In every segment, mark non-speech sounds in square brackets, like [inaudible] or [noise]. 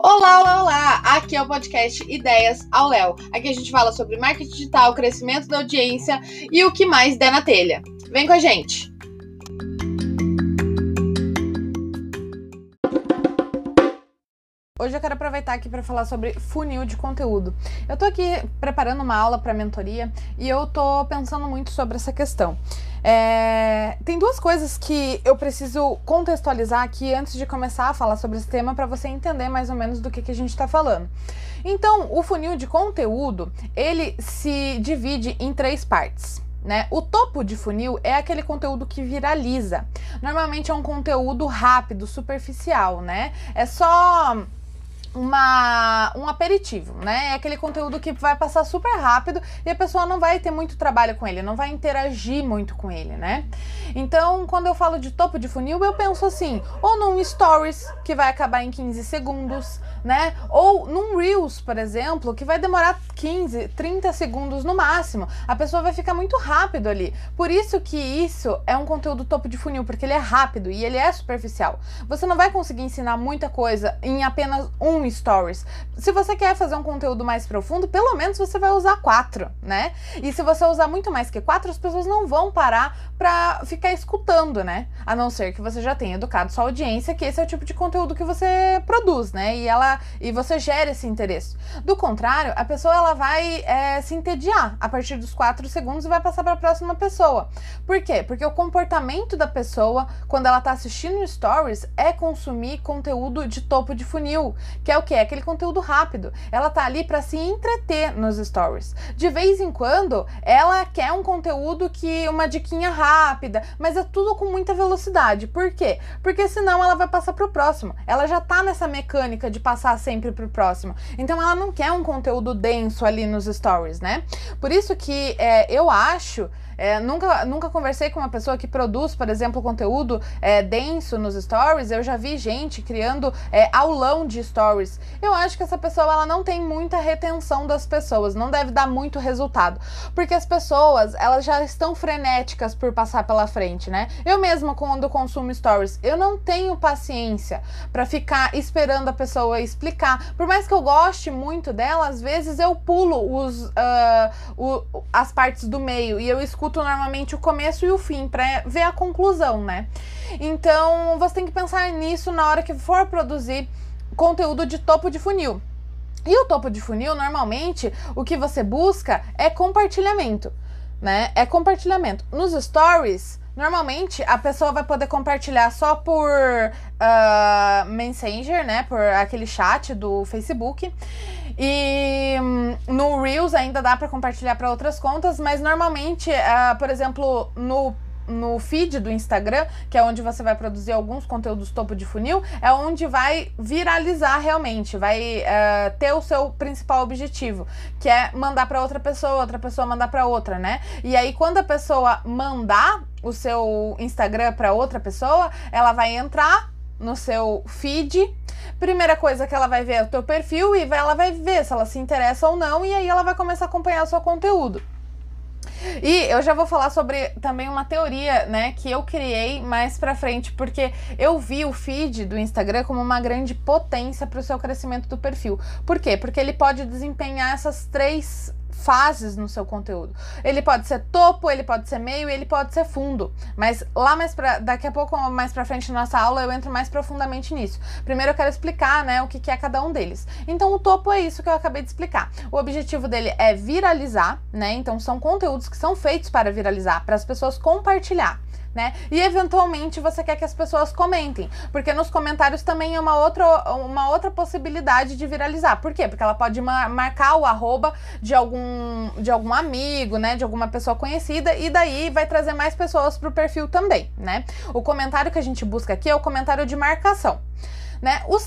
Olá, olá, olá! Aqui é o podcast Ideias ao Léo. Aqui a gente fala sobre marketing digital, crescimento da audiência e o que mais der na telha. Vem com a gente! Hoje eu quero aproveitar aqui para falar sobre funil de conteúdo. Eu tô aqui preparando uma aula para mentoria e eu tô pensando muito sobre essa questão. É, tem duas coisas que eu preciso contextualizar aqui antes de começar a falar sobre esse tema para você entender mais ou menos do que, que a gente está falando. Então, o funil de conteúdo ele se divide em três partes. Né? O topo de funil é aquele conteúdo que viraliza. Normalmente é um conteúdo rápido, superficial, né? É só uma, um aperitivo, né? É aquele conteúdo que vai passar super rápido e a pessoa não vai ter muito trabalho com ele, não vai interagir muito com ele, né? Então, quando eu falo de topo de funil, eu penso assim, ou num stories que vai acabar em 15 segundos, né? Ou num Reels, por exemplo, que vai demorar 15, 30 segundos no máximo. A pessoa vai ficar muito rápido ali. Por isso que isso é um conteúdo topo de funil, porque ele é rápido e ele é superficial. Você não vai conseguir ensinar muita coisa em apenas um stories. Se você quer fazer um conteúdo mais profundo, pelo menos você vai usar quatro, né? E se você usar muito mais que quatro, as pessoas não vão parar pra ficar escutando, né? A não ser que você já tenha educado sua audiência, que esse é o tipo de conteúdo que você produz, né? E ela e você gera esse interesse. Do contrário, a pessoa ela vai é, se entediar a partir dos quatro segundos e vai passar para a próxima pessoa. Por quê? Porque o comportamento da pessoa quando ela tá assistindo stories é consumir conteúdo de topo de funil, que é o que? É aquele conteúdo rápido. Ela tá ali para se entreter nos stories. De vez em quando, ela quer um conteúdo que uma diquinha rápida, mas é tudo com muita velocidade. Por quê? Porque senão ela vai passar pro próximo. Ela já tá nessa mecânica de passar sempre pro próximo. Então ela não quer um conteúdo denso ali nos stories, né? Por isso que é, eu acho é, nunca, nunca conversei com uma pessoa que produz, por exemplo, conteúdo é, denso nos stories. Eu já vi gente criando é, aulão de stories. Eu acho que essa pessoa ela não tem muita retenção das pessoas, não deve dar muito resultado, porque as pessoas elas já estão frenéticas por passar pela frente, né? Eu mesma quando consumo stories, eu não tenho paciência para ficar esperando a pessoa explicar. Por mais que eu goste muito dela, às vezes eu pulo os, uh, o, as partes do meio e eu escuto escuto normalmente o começo e o fim para ver a conclusão, né? Então você tem que pensar nisso na hora que for produzir conteúdo de topo de funil. E o topo de funil, normalmente, o que você busca é compartilhamento, né? É compartilhamento. Nos stories, normalmente a pessoa vai poder compartilhar só por uh, Messenger, né? Por aquele chat do Facebook. E hum, no Reels ainda dá para compartilhar para outras contas, mas normalmente, uh, por exemplo, no no feed do Instagram, que é onde você vai produzir alguns conteúdos topo de funil, é onde vai viralizar realmente, vai uh, ter o seu principal objetivo, que é mandar para outra pessoa, outra pessoa mandar para outra, né? E aí quando a pessoa mandar o seu Instagram para outra pessoa, ela vai entrar no seu feed. Primeira coisa que ela vai ver é o teu perfil e ela vai ver se ela se interessa ou não e aí ela vai começar a acompanhar o seu conteúdo. E eu já vou falar sobre também uma teoria, né, que eu criei mais pra frente, porque eu vi o feed do Instagram como uma grande potência para o seu crescimento do perfil. Por quê? Porque ele pode desempenhar essas três fases no seu conteúdo. Ele pode ser topo, ele pode ser meio, ele pode ser fundo. Mas lá mais para daqui a pouco mais para frente na nossa aula eu entro mais profundamente nisso. Primeiro eu quero explicar, né, o que, que é cada um deles. Então o topo é isso que eu acabei de explicar. O objetivo dele é viralizar, né? Então são conteúdos que são feitos para viralizar, para as pessoas compartilhar né? E eventualmente você quer que as pessoas comentem, porque nos comentários também é uma outra, uma outra possibilidade de viralizar. Por quê? Porque ela pode marcar o arroba de algum, de algum amigo, né? De alguma pessoa conhecida, e daí vai trazer mais pessoas para o perfil também, né? O comentário que a gente busca aqui é o comentário de marcação. Né? O,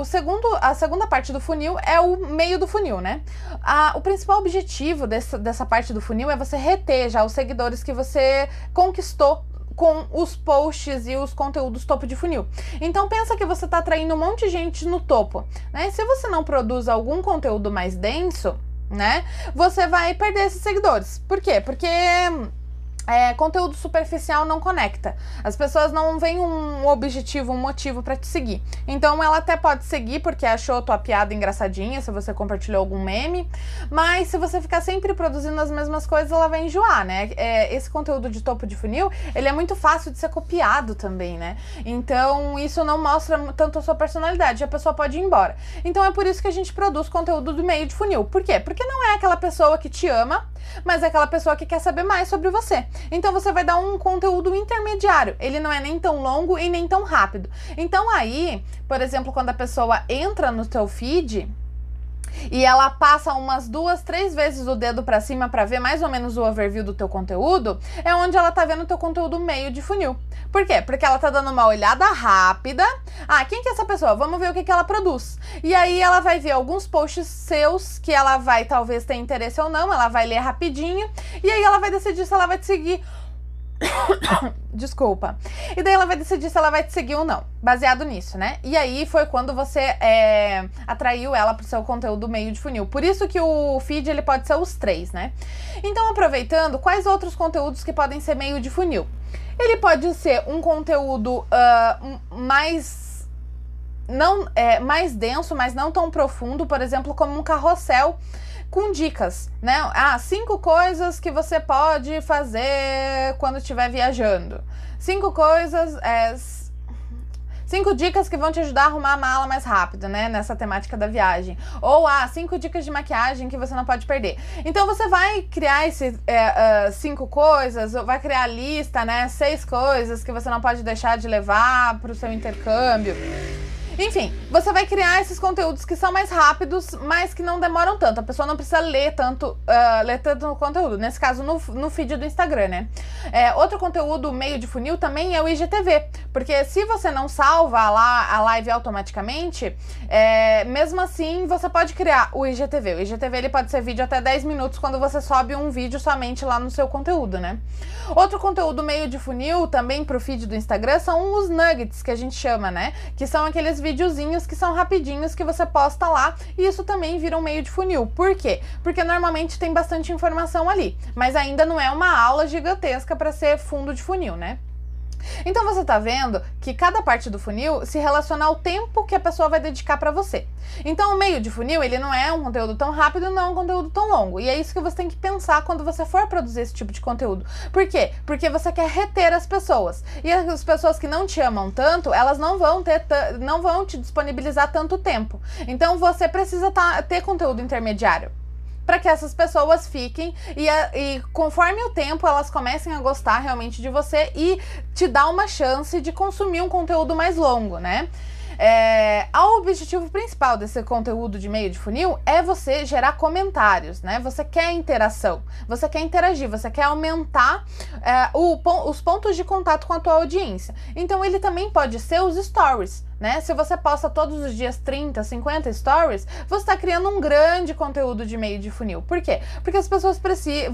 o, segundo, a segunda parte do funil é o meio do funil, né? A, o principal objetivo dessa, dessa parte do funil é você reter já os seguidores que você conquistou com os posts e os conteúdos topo de funil. Então pensa que você está atraindo um monte de gente no topo, né? Se você não produz algum conteúdo mais denso, né? Você vai perder esses seguidores. Por quê? Porque é, conteúdo superficial não conecta. As pessoas não veem um objetivo, um motivo para te seguir. Então ela até pode seguir porque achou tua piada engraçadinha, se você compartilhou algum meme, mas se você ficar sempre produzindo as mesmas coisas, ela vai enjoar, né? É, esse conteúdo de topo de funil, ele é muito fácil de ser copiado também, né? Então isso não mostra tanto a sua personalidade, a pessoa pode ir embora. Então é por isso que a gente produz conteúdo do meio de funil. Por quê? Porque não é aquela pessoa que te ama, mas é aquela pessoa que quer saber mais sobre você. Então você vai dar um conteúdo intermediário. Ele não é nem tão longo e nem tão rápido. Então aí, por exemplo, quando a pessoa entra no teu feed, e ela passa umas duas, três vezes o dedo para cima para ver mais ou menos o overview do teu conteúdo, é onde ela tá vendo o teu conteúdo meio de funil. Por quê? Porque ela tá dando uma olhada rápida. Ah, quem que é essa pessoa? Vamos ver o que, que ela produz. E aí ela vai ver alguns posts seus que ela vai talvez ter interesse ou não, ela vai ler rapidinho e aí ela vai decidir se ela vai te seguir [coughs] Desculpa. E daí ela vai decidir se ela vai te seguir ou não, baseado nisso, né? E aí foi quando você é, atraiu ela pro seu conteúdo meio de funil. Por isso que o feed ele pode ser os três, né? Então, aproveitando, quais outros conteúdos que podem ser meio de funil? Ele pode ser um conteúdo uh, mais não é, mais denso, mas não tão profundo, por exemplo, como um carrossel com dicas, né? Ah, cinco coisas que você pode fazer quando estiver viajando. Cinco coisas, é, cinco dicas que vão te ajudar a arrumar a mala mais rápido, né? Nessa temática da viagem. Ou ah, cinco dicas de maquiagem que você não pode perder. Então você vai criar esses é, uh, cinco coisas, vai criar a lista, né? Seis coisas que você não pode deixar de levar para o seu intercâmbio. Enfim, você vai criar esses conteúdos que são mais rápidos, mas que não demoram tanto. A pessoa não precisa ler tanto, uh, ler tanto conteúdo. Nesse caso, no, no feed do Instagram, né? É, outro conteúdo meio de funil também é o IGTV. Porque se você não salva lá a live automaticamente, é, mesmo assim você pode criar o IGTV. O IGTV ele pode ser vídeo até 10 minutos quando você sobe um vídeo somente lá no seu conteúdo, né? Outro conteúdo meio de funil também pro feed do Instagram são os nuggets que a gente chama, né? Que são aqueles videozinhos que são rapidinhos que você posta lá e isso também vira um meio de funil. Por quê? Porque normalmente tem bastante informação ali, mas ainda não é uma aula gigantesca para ser fundo de funil, né? Então você está vendo que cada parte do funil se relaciona ao tempo que a pessoa vai dedicar para você. Então o meio de funil, ele não é um conteúdo tão rápido, não é um conteúdo tão longo. E é isso que você tem que pensar quando você for produzir esse tipo de conteúdo. Por quê? Porque você quer reter as pessoas. E as pessoas que não te amam tanto, elas não vão ter não vão te disponibilizar tanto tempo. Então você precisa tá, ter conteúdo intermediário para que essas pessoas fiquem e, e conforme o tempo elas comecem a gostar realmente de você e te dá uma chance de consumir um conteúdo mais longo, né? É, o objetivo principal desse conteúdo de meio de funil é você gerar comentários, né? Você quer interação, você quer interagir, você quer aumentar é, o, os pontos de contato com a tua audiência. Então ele também pode ser os stories né? Se você posta todos os dias 30, 50 stories, você está criando um grande conteúdo de meio de funil. Por quê? Porque as pessoas preci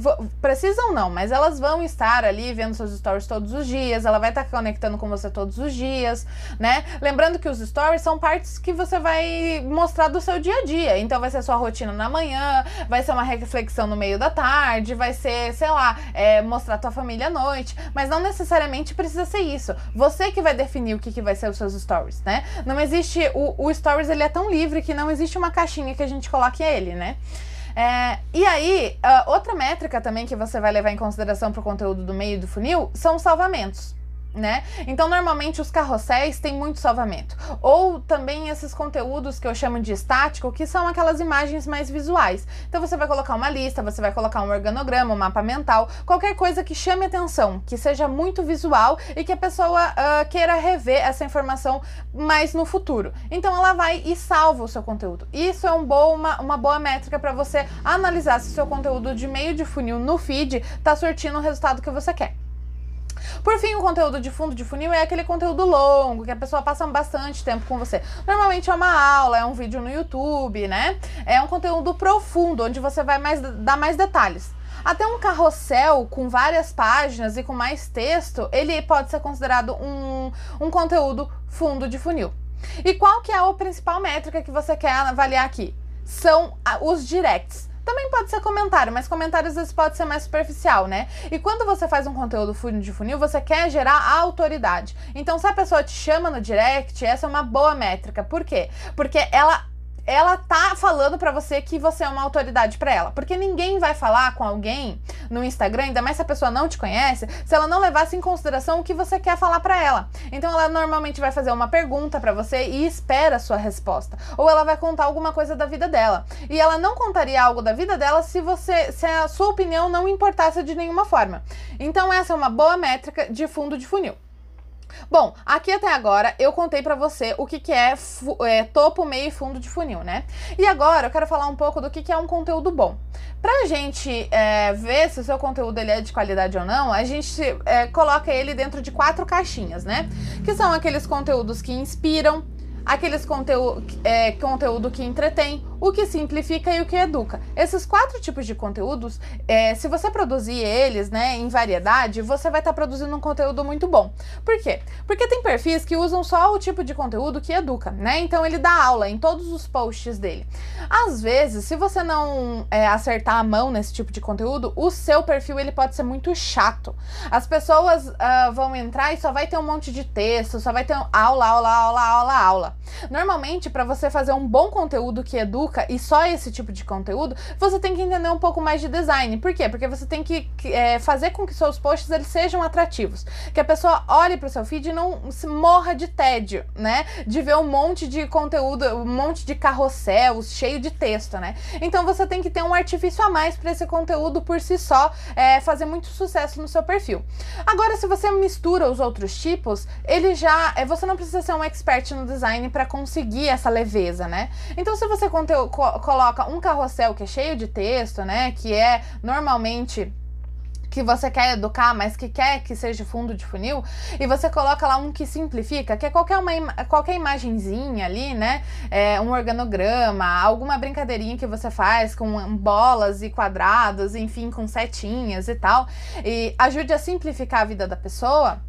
precisam não, mas elas vão estar ali vendo seus stories todos os dias, ela vai estar tá conectando com você todos os dias, né? Lembrando que os stories são partes que você vai mostrar do seu dia a dia. Então vai ser sua rotina na manhã, vai ser uma reflexão no meio da tarde, vai ser, sei lá, é, mostrar tua família à noite, mas não necessariamente precisa ser isso. Você que vai definir o que, que vai ser os seus stories, né? Não existe. O, o Stories ele é tão livre que não existe uma caixinha que a gente coloque ele, né? É, e aí, uh, outra métrica também que você vai levar em consideração para o conteúdo do meio do funil são os salvamentos né? Então, normalmente os carrosséis têm muito salvamento. Ou também esses conteúdos que eu chamo de estático, que são aquelas imagens mais visuais. Então, você vai colocar uma lista, você vai colocar um organograma, um mapa mental, qualquer coisa que chame atenção, que seja muito visual e que a pessoa uh, queira rever essa informação mais no futuro. Então, ela vai e salva o seu conteúdo. Isso é um bom, uma, uma boa métrica para você analisar se o seu conteúdo de meio de funil no feed está surtindo o resultado que você quer. Por fim, o conteúdo de fundo de funil é aquele conteúdo longo, que a pessoa passa bastante tempo com você. Normalmente é uma aula, é um vídeo no YouTube, né? É um conteúdo profundo, onde você vai mais, dar mais detalhes. Até um carrossel com várias páginas e com mais texto, ele pode ser considerado um, um conteúdo fundo de funil. E qual que é a principal métrica que você quer avaliar aqui? São os directs Também pode ser comentário, mas comentário às vezes pode ser mais superficial, né? E quando você faz um conteúdo de funil, você quer gerar autoridade. Então, se a pessoa te chama no direct, essa é uma boa métrica. Por quê? Porque ela ela tá falando para você que você é uma autoridade para ela. Porque ninguém vai falar com alguém no Instagram, ainda mais se a pessoa não te conhece, se ela não levasse em consideração o que você quer falar para ela. Então ela normalmente vai fazer uma pergunta para você e espera a sua resposta. Ou ela vai contar alguma coisa da vida dela. E ela não contaria algo da vida dela se você se a sua opinião não importasse de nenhuma forma. Então essa é uma boa métrica de fundo de funil. Bom, aqui até agora eu contei para você o que, que é, é, topo, meio e fundo de funil, né? E agora eu quero falar um pouco do que, que é um conteúdo bom. Pra gente é, ver se o seu conteúdo ele é de qualidade ou não, a gente é, coloca ele dentro de quatro caixinhas, né? Que são aqueles conteúdos que inspiram, aqueles conteúdo, é, conteúdo que entretém, o que simplifica e o que educa. Esses quatro tipos de conteúdos, é, se você produzir eles, né, em variedade, você vai estar tá produzindo um conteúdo muito bom. Por quê? Porque tem perfis que usam só o tipo de conteúdo que educa, né? Então ele dá aula em todos os posts dele. Às vezes, se você não é, acertar a mão nesse tipo de conteúdo, o seu perfil ele pode ser muito chato. As pessoas uh, vão entrar e só vai ter um monte de texto, só vai ter aula, aula, aula, aula, aula. Normalmente, para você fazer um bom conteúdo que educa e só esse tipo de conteúdo, você tem que entender um pouco mais de design. Por quê? Porque você tem que é, fazer com que seus posts eles sejam atrativos, que a pessoa olhe para o seu feed e não se morra de tédio, né? De ver um monte de conteúdo, um monte de carrosséis cheio de texto, né? Então você tem que ter um artifício a mais para esse conteúdo por si só é, fazer muito sucesso no seu perfil. Agora, se você mistura os outros tipos, ele já, é, você não precisa ser um expert no design para conseguir essa leveza, né? Então, se você co coloca um carrossel que é cheio de texto, né? Que é normalmente que você quer educar, mas que quer que seja fundo de funil, e você coloca lá um que simplifica, que é qualquer, uma, qualquer imagenzinha ali, né? É, um organograma, alguma brincadeirinha que você faz com bolas e quadrados, enfim, com setinhas e tal, e ajude a simplificar a vida da pessoa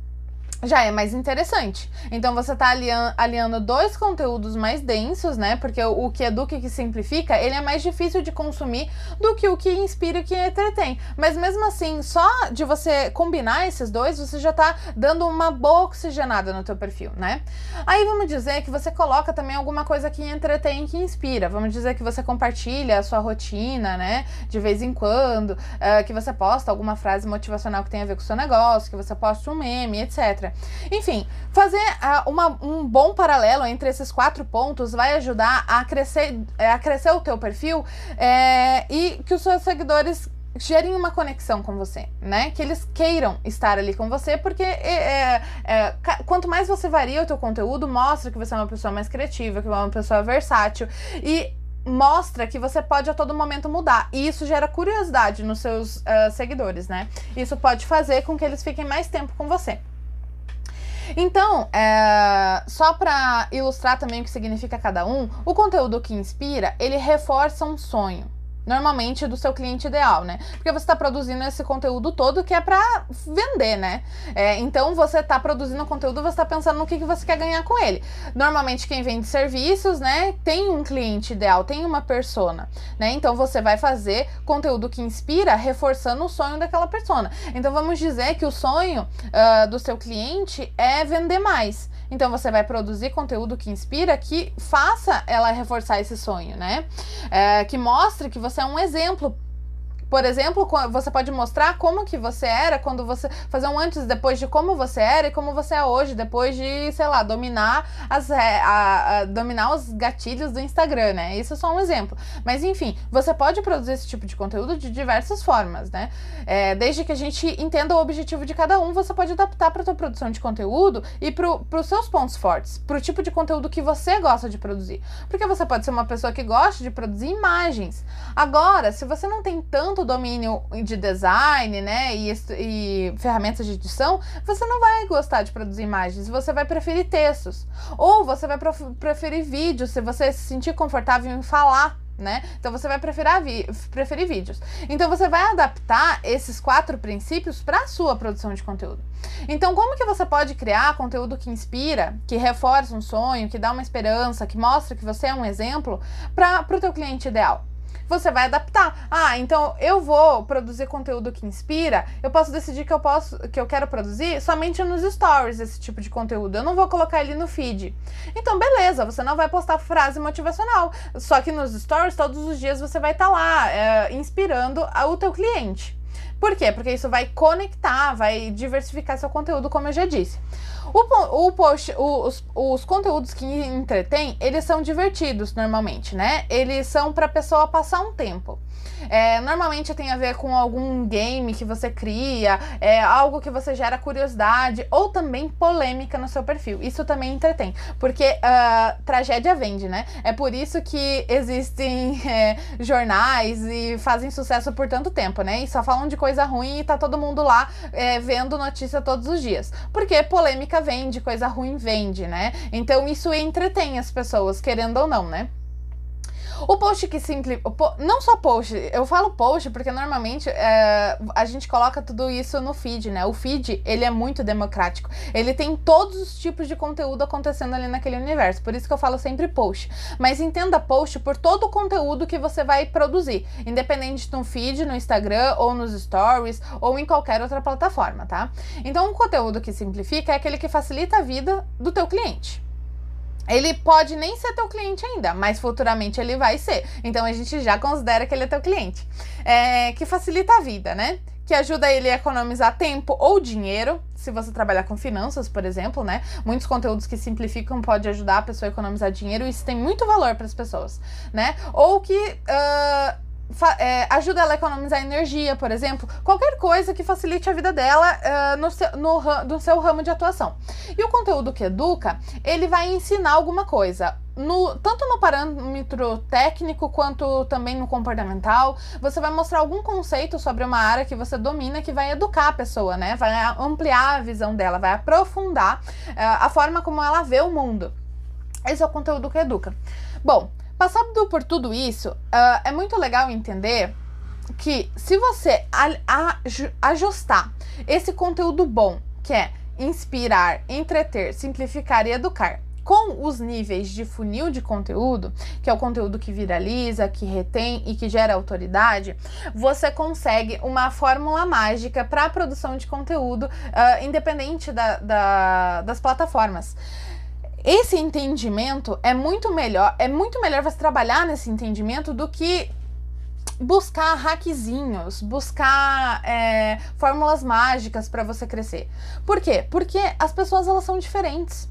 já é mais interessante. Então você está aliando, dois conteúdos mais densos, né? Porque o, que educa e que simplifica, ele é mais difícil de consumir do que o que inspira e que entretém. Mas mesmo assim, só de você combinar esses dois, você já está dando uma boa oxigenada no teu perfil, né? Aí vamos dizer que você coloca também alguma coisa que entretém e que inspira. Vamos dizer que você compartilha a sua rotina, né? De vez em quando, uh, que você posta alguma frase motivacional que tem a ver com o seu negócio, que você posta um meme, etc. Enfim, fazer uh, uma, um bom paralelo entre esses quatro pontos vai ajudar a crescer, é, a crescer o teu perfil é, e que os seus seguidores gerem uma conexão com você, né? Que eles queiram estar ali com você, porque é, é, quanto mais você varia o teu conteúdo, mostra que você é uma pessoa mais criativa, que é uma pessoa versátil e mostra que você pode a todo momento mudar. E isso gera curiosidade nos seus uh, seguidores, né? Isso pode fazer com que eles fiquem mais tempo com você. Então, é, só para ilustrar também o que significa cada um, o conteúdo que inspira, ele reforça um sonho normalmente do seu cliente ideal, né? Porque você está produzindo esse conteúdo todo que é para vender, né? É, então você está produzindo conteúdo, você está pensando no que, que você quer ganhar com ele. Normalmente quem vende serviços, né, tem um cliente ideal, tem uma persona, né? Então você vai fazer conteúdo que inspira, reforçando o sonho daquela persona. Então vamos dizer que o sonho uh, do seu cliente é vender mais. Então você vai produzir conteúdo que inspira, que faça ela reforçar esse sonho, né? É, que mostre que você é um exemplo por exemplo, você pode mostrar como que você era quando você fazer um antes e depois de como você era e como você é hoje, depois de, sei lá, dominar as a, a, dominar os gatilhos do Instagram, né? Isso é só um exemplo. Mas enfim, você pode produzir esse tipo de conteúdo de diversas formas, né? É, desde que a gente entenda o objetivo de cada um, você pode adaptar para tua produção de conteúdo e para os seus pontos fortes, para o tipo de conteúdo que você gosta de produzir. Porque você pode ser uma pessoa que gosta de produzir imagens. Agora, se você não tem tanto tanto domínio de design, né, e, e, ferramentas de edição, você não vai gostar de produzir imagens, você vai preferir textos. Ou você vai preferir vídeos, se você se sentir confortável em falar né? Então você vai preferir, preferir vídeos. Então você vai adaptar esses quatro princípios para a sua produção de conteúdo. Então como que você pode criar conteúdo que inspira, que reforça um sonho, que dá uma esperança, que mostra que você é um exemplo para o teu cliente ideal? Você vai adaptar. Ah, então eu vou produzir conteúdo que inspira, eu posso decidir que eu posso que eu quero produzir somente nos stories esse tipo de conteúdo. Eu não vou colocar ele no feed. Então, beleza, você não vai postar frase motivacional. Só que nos stories, todos os dias você vai estar tá lá é, inspirando o teu cliente. Por quê? Porque isso vai conectar, vai diversificar seu conteúdo, como eu já disse. O, o post, os, os conteúdos que entretêm, eles são divertidos normalmente, né? Eles são para a pessoa passar um tempo. É, normalmente tem a ver com algum game que você cria, é, algo que você gera curiosidade ou também polêmica no seu perfil. Isso também entretém, porque uh, tragédia vende, né? É por isso que existem [laughs] é, jornais e fazem sucesso por tanto tempo, né? E só falam de coisa ruim e tá todo mundo lá é, vendo notícia todos os dias. Porque polêmica vende, coisa ruim vende, né? Então isso entretém as pessoas, querendo ou não, né? O post que simplifica. Não só post, eu falo post porque normalmente é, a gente coloca tudo isso no feed, né? O feed, ele é muito democrático. Ele tem todos os tipos de conteúdo acontecendo ali naquele universo. Por isso que eu falo sempre post. Mas entenda post por todo o conteúdo que você vai produzir, independente no feed, no Instagram, ou nos stories, ou em qualquer outra plataforma, tá? Então, o conteúdo que simplifica é aquele que facilita a vida do teu cliente. Ele pode nem ser teu cliente ainda, mas futuramente ele vai ser. Então a gente já considera que ele é teu cliente. É, que facilita a vida, né? Que ajuda ele a economizar tempo ou dinheiro, se você trabalhar com finanças, por exemplo, né? Muitos conteúdos que simplificam pode ajudar a pessoa a economizar dinheiro e isso tem muito valor para as pessoas, né? Ou que uh, é, ajuda ela a economizar energia, por exemplo, qualquer coisa que facilite a vida dela uh, no, seu, no, no seu ramo de atuação. E o conteúdo que educa, ele vai ensinar alguma coisa. No, tanto no parâmetro técnico quanto também no comportamental, você vai mostrar algum conceito sobre uma área que você domina que vai educar a pessoa, né? Vai ampliar a visão dela, vai aprofundar uh, a forma como ela vê o mundo. Esse é o conteúdo que educa. Bom, Passado por tudo isso, uh, é muito legal entender que se você ajustar esse conteúdo bom, que é inspirar, entreter, simplificar e educar, com os níveis de funil de conteúdo, que é o conteúdo que viraliza, que retém e que gera autoridade, você consegue uma fórmula mágica para a produção de conteúdo, uh, independente da, da, das plataformas. Esse entendimento é muito melhor, é muito melhor você trabalhar nesse entendimento do que buscar hackzinhos, buscar é, fórmulas mágicas para você crescer. Por quê? Porque as pessoas elas são diferentes.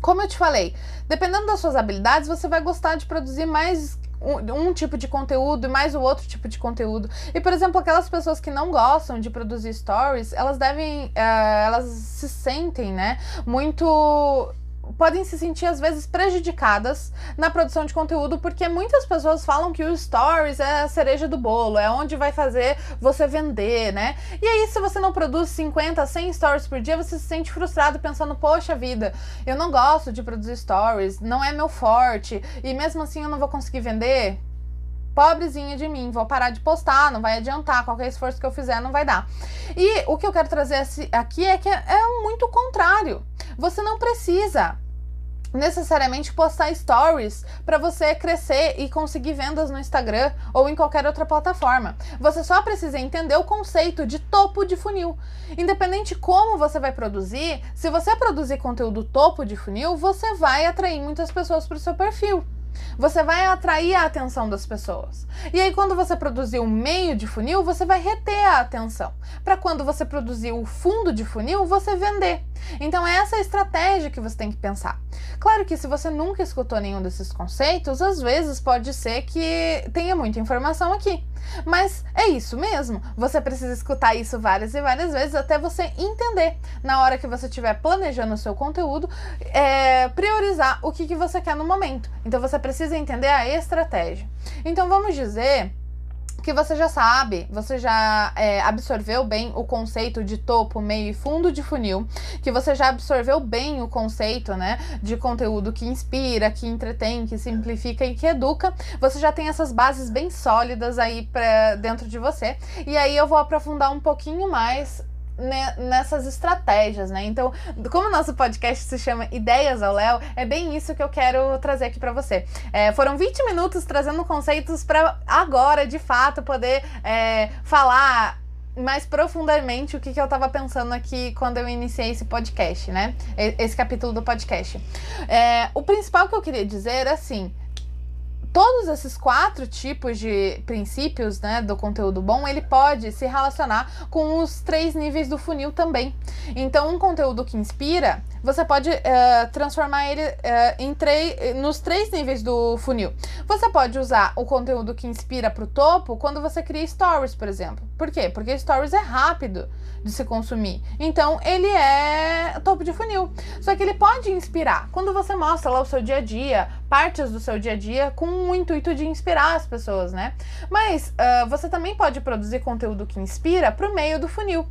Como eu te falei, dependendo das suas habilidades, você vai gostar de produzir mais um, um, tipo de conteúdo e mais o outro tipo de conteúdo. E, por exemplo, aquelas pessoas que não gostam de produzir stories, elas devem. Uh, elas se sentem, né? Muito podem se sentir às vezes prejudicadas na produção de conteúdo, porque muitas pessoas falam que o stories é a cereja do bolo, é onde vai fazer você vender, né? E aí, se você não produz 50, 100 stories por dia, você se sente frustrado pensando, poxa vida, eu não gosto de produzir stories, não é meu forte, e mesmo assim eu não vou conseguir vender pobrezinha de mim, vou parar de postar, não vai adiantar, qualquer esforço que eu fizer não vai dar. E o que eu quero trazer aqui é que é muito contrário. Você não precisa necessariamente postar stories para você crescer e conseguir vendas no Instagram ou em qualquer outra plataforma. Você só precisa entender o conceito de topo de funil. Independente como você vai produzir, se você produzir conteúdo topo de funil, você vai atrair muitas pessoas para o seu perfil. Você vai atrair a atenção das pessoas. E aí, quando você produzir o meio de funil, você vai reter a atenção. Para quando você produzir o fundo de funil, você vender. Então, é essa a estratégia que você tem que pensar. Claro que se você nunca escutou nenhum desses conceitos, às vezes pode ser que tenha muita informação aqui. Mas é isso mesmo. Você precisa escutar isso várias e várias vezes até você entender. Na hora que você estiver planejando o seu conteúdo, é, priorizar o que, que você quer no momento. Então você precisa entender a estratégia. Então vamos dizer que você já sabe, você já é, absorveu bem o conceito de topo, meio e fundo de funil, que você já absorveu bem o conceito, né, de conteúdo que inspira, que entretém, que simplifica e que educa, você já tem essas bases bem sólidas aí para dentro de você. E aí eu vou aprofundar um pouquinho mais nessas estratégias, né? Então, como o nosso podcast se chama Ideias ao Léo, é bem isso que eu quero trazer aqui para você. É, foram 20 minutos trazendo conceitos para agora, de fato, poder é, falar mais profundamente o que, que eu estava pensando aqui quando eu iniciei esse podcast, né? Esse capítulo do podcast. É, o principal que eu queria dizer é assim: todos esses quatro tipos de princípios né, do conteúdo bom, ele pode se relacionar com os três níveis do funil também. Então, um conteúdo que inspira, você pode uh, transformar ele uh, em nos três níveis do funil. Você pode usar o conteúdo que inspira para o topo quando você cria stories, por exemplo. Por quê? Porque stories é rápido de se consumir. Então, ele é topo de funil. Só que ele pode inspirar. Quando você mostra lá o seu dia a dia, partes do seu dia a dia, com o intuito de inspirar as pessoas, né? Mas uh, você também pode produzir conteúdo que inspira para o meio do funil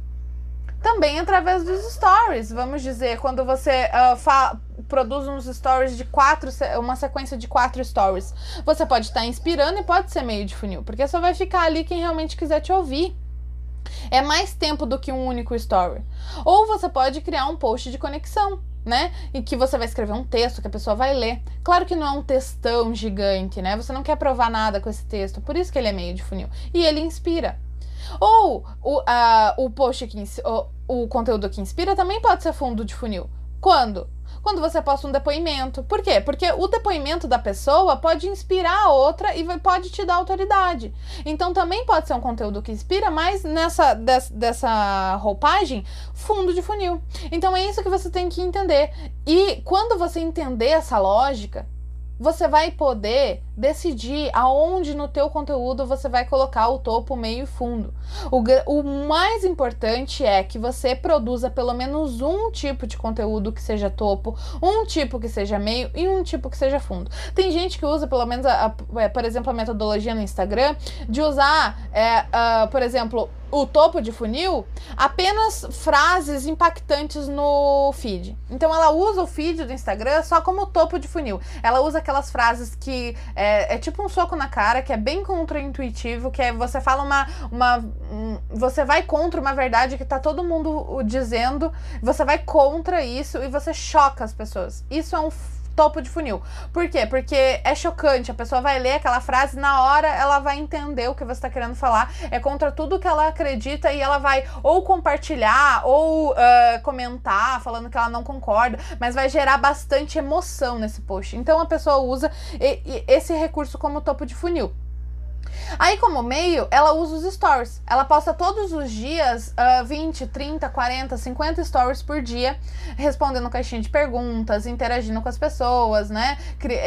também através dos stories. Vamos dizer, quando você uh, produz uns stories de quatro, uma sequência de quatro stories, você pode estar tá inspirando e pode ser meio de funil, porque só vai ficar ali quem realmente quiser te ouvir. É mais tempo do que um único story. Ou você pode criar um post de conexão, né? E que você vai escrever um texto que a pessoa vai ler. Claro que não é um textão gigante, né? Você não quer provar nada com esse texto, por isso que ele é meio de funil. E ele inspira. Ou o, o post que o, o conteúdo que inspira também pode ser fundo de funil. Quando? Quando você posta um depoimento. Por quê? Porque o depoimento da pessoa pode inspirar a outra e pode te dar autoridade. Então também pode ser um conteúdo que inspira, mas nessa des, dessa roupagem, fundo de funil. Então é isso que você tem que entender. E quando você entender essa lógica, você vai poder decidir aonde no teu conteúdo você vai colocar o topo, meio e fundo. O, o mais importante é que você produza pelo menos um tipo de conteúdo que seja topo, um tipo que seja meio e um tipo que seja fundo. Tem gente que usa, pelo menos, a, a, é, por exemplo, a metodologia no Instagram de usar, é, uh, por exemplo, o topo de funil apenas frases impactantes no feed. Então ela usa o feed do Instagram só como topo de funil. Ela usa aquelas frases que é, é tipo um soco na cara, que é bem contraintuitivo, que é você fala uma, uma um, você vai contra uma verdade que tá todo mundo dizendo, você vai contra isso e você choca as pessoas. Isso é um topo de funil. Por quê? Porque é chocante. A pessoa vai ler aquela frase, na hora ela vai entender o que você está querendo falar. É contra tudo que ela acredita e ela vai ou compartilhar ou uh, comentar, falando que ela não concorda, mas vai gerar bastante emoção nesse post. Então a pessoa usa esse recurso como topo de funil. Aí, como meio, ela usa os stories. Ela posta todos os dias uh, 20, 30, 40, 50 stories por dia, respondendo caixinha de perguntas, interagindo com as pessoas, né?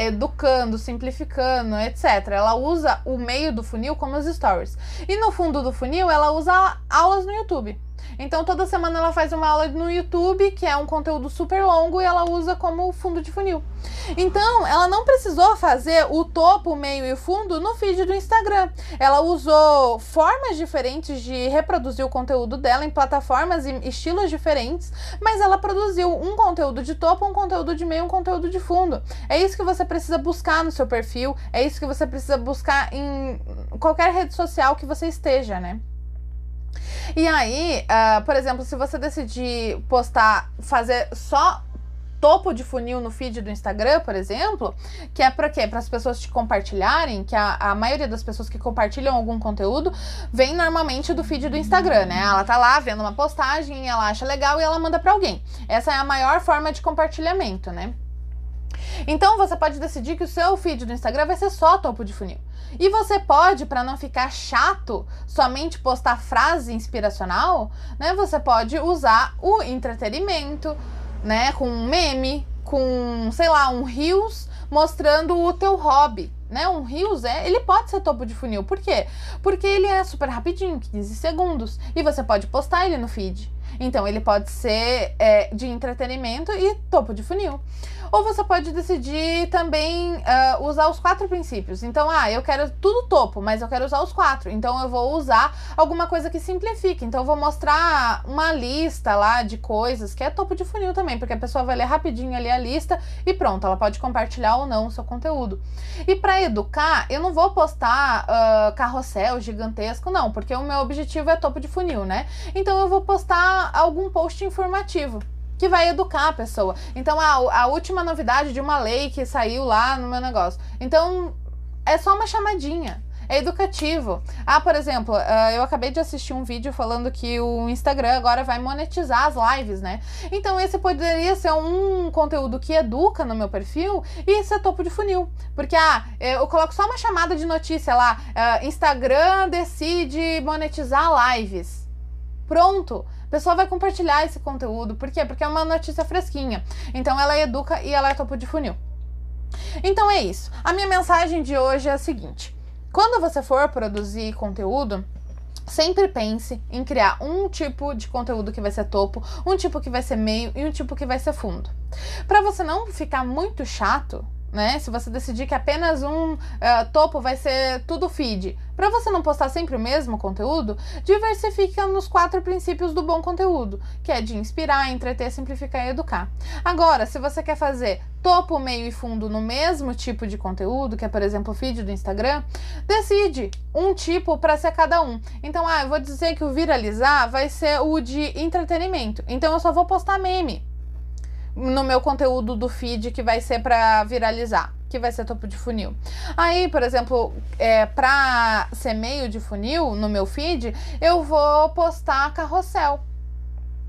Educando, simplificando, etc. Ela usa o meio do funil como os stories. E no fundo do funil, ela usa aulas no YouTube. Então toda semana ela faz uma aula no YouTube, que é um conteúdo super longo, e ela usa como fundo de funil. Então, ela não precisou fazer o topo, o meio e o fundo no feed do Instagram. Ela usou formas diferentes de reproduzir o conteúdo dela em plataformas e estilos diferentes, mas ela produziu um conteúdo de topo, um conteúdo de meio, um conteúdo de fundo. É isso que você precisa buscar no seu perfil, é isso que você precisa buscar em qualquer rede social que você esteja, né? E aí, uh, por exemplo, se você decidir postar, fazer só topo de funil no feed do Instagram, por exemplo, que é para quê? Para as pessoas te compartilharem, que a, a maioria das pessoas que compartilham algum conteúdo vem normalmente do feed do Instagram, né? Ela tá lá vendo uma postagem, ela acha legal e ela manda para alguém. Essa é a maior forma de compartilhamento, né? Então você pode decidir que o seu feed do Instagram vai ser só topo de funil. E você pode, para não ficar chato, somente postar frase inspiracional, né? Você pode usar o entretenimento, né, com um meme, com, sei lá, um rios mostrando o teu hobby, né? Um rios é, ele pode ser topo de funil. Por quê? Porque ele é super rapidinho, 15 segundos, e você pode postar ele no feed. Então ele pode ser é, de entretenimento e topo de funil. Ou você pode decidir também uh, usar os quatro princípios. Então, ah, eu quero tudo topo, mas eu quero usar os quatro. Então, eu vou usar alguma coisa que simplifique. Então, eu vou mostrar uma lista lá de coisas, que é topo de funil também, porque a pessoa vai ler rapidinho ali a lista e pronto, ela pode compartilhar ou não o seu conteúdo. E para educar, eu não vou postar uh, carrossel gigantesco, não, porque o meu objetivo é topo de funil, né? Então, eu vou postar algum post informativo que vai educar a pessoa. Então, a, a última novidade de uma lei que saiu lá no meu negócio. Então, é só uma chamadinha é educativo. Ah, por exemplo, uh, eu acabei de assistir um vídeo falando que o Instagram agora vai monetizar as lives, né? Então esse poderia ser um conteúdo que educa no meu perfil e esse é topo de funil. Porque, ah, eu coloco só uma chamada de notícia lá, uh, Instagram decide monetizar lives. Pronto. A pessoa vai compartilhar esse conteúdo. Por quê? Porque é uma notícia fresquinha. Então ela educa e ela é topo de funil. Então é isso. A minha mensagem de hoje é a seguinte: quando você for produzir conteúdo, sempre pense em criar um tipo de conteúdo que vai ser topo, um tipo que vai ser meio e um tipo que vai ser fundo. Para você não ficar muito chato, né? Se você decidir que apenas um uh, topo vai ser tudo feed, para você não postar sempre o mesmo conteúdo, diversifica nos quatro princípios do bom conteúdo, que é de inspirar, entreter, simplificar e educar. Agora, se você quer fazer topo, meio e fundo no mesmo tipo de conteúdo, que é por exemplo o feed do Instagram, decide um tipo para ser cada um. Então, ah, eu vou dizer que o viralizar vai ser o de entretenimento. Então eu só vou postar meme no meu conteúdo do feed que vai ser para viralizar, que vai ser topo de funil. Aí, por exemplo, é, para ser meio de funil no meu feed, eu vou postar carrossel.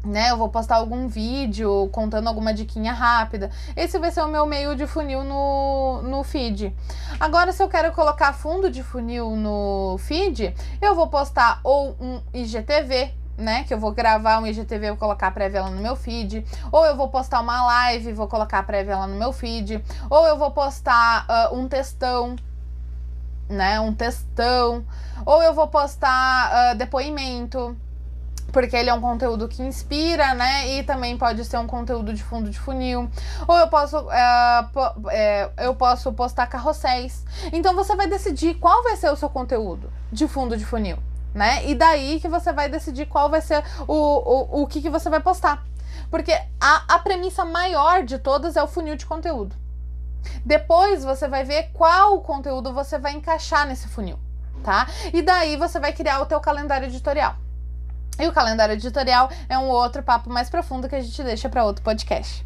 Né, eu vou postar algum vídeo contando alguma diquinha rápida. Esse vai ser o meu meio de funil no, no feed. Agora, se eu quero colocar fundo de funil no feed, eu vou postar ou um IGTV, né? Que eu vou gravar um IGTV, vou colocar a prévia lá no meu feed. Ou eu vou postar uma live, vou colocar a prévia lá no meu feed. Ou eu vou postar uh, um textão, né? Um textão. Ou eu vou postar uh, depoimento. Porque ele é um conteúdo que inspira, né? E também pode ser um conteúdo de fundo de funil. Ou eu posso, uh, po é, eu posso postar carrosséis. Então você vai decidir qual vai ser o seu conteúdo de fundo de funil né? E daí que você vai decidir qual vai ser o, o, o que, que você vai postar. Porque a, a premissa maior de todas é o funil de conteúdo. Depois você vai ver qual conteúdo você vai encaixar nesse funil, tá? E daí você vai criar o teu calendário editorial. E o calendário editorial é um outro papo mais profundo que a gente deixa para outro podcast.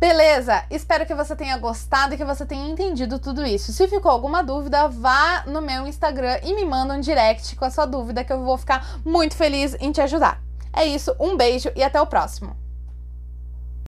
Beleza? Espero que você tenha gostado e que você tenha entendido tudo isso. Se ficou alguma dúvida, vá no meu Instagram e me manda um direct com a sua dúvida que eu vou ficar muito feliz em te ajudar. É isso, um beijo e até o próximo.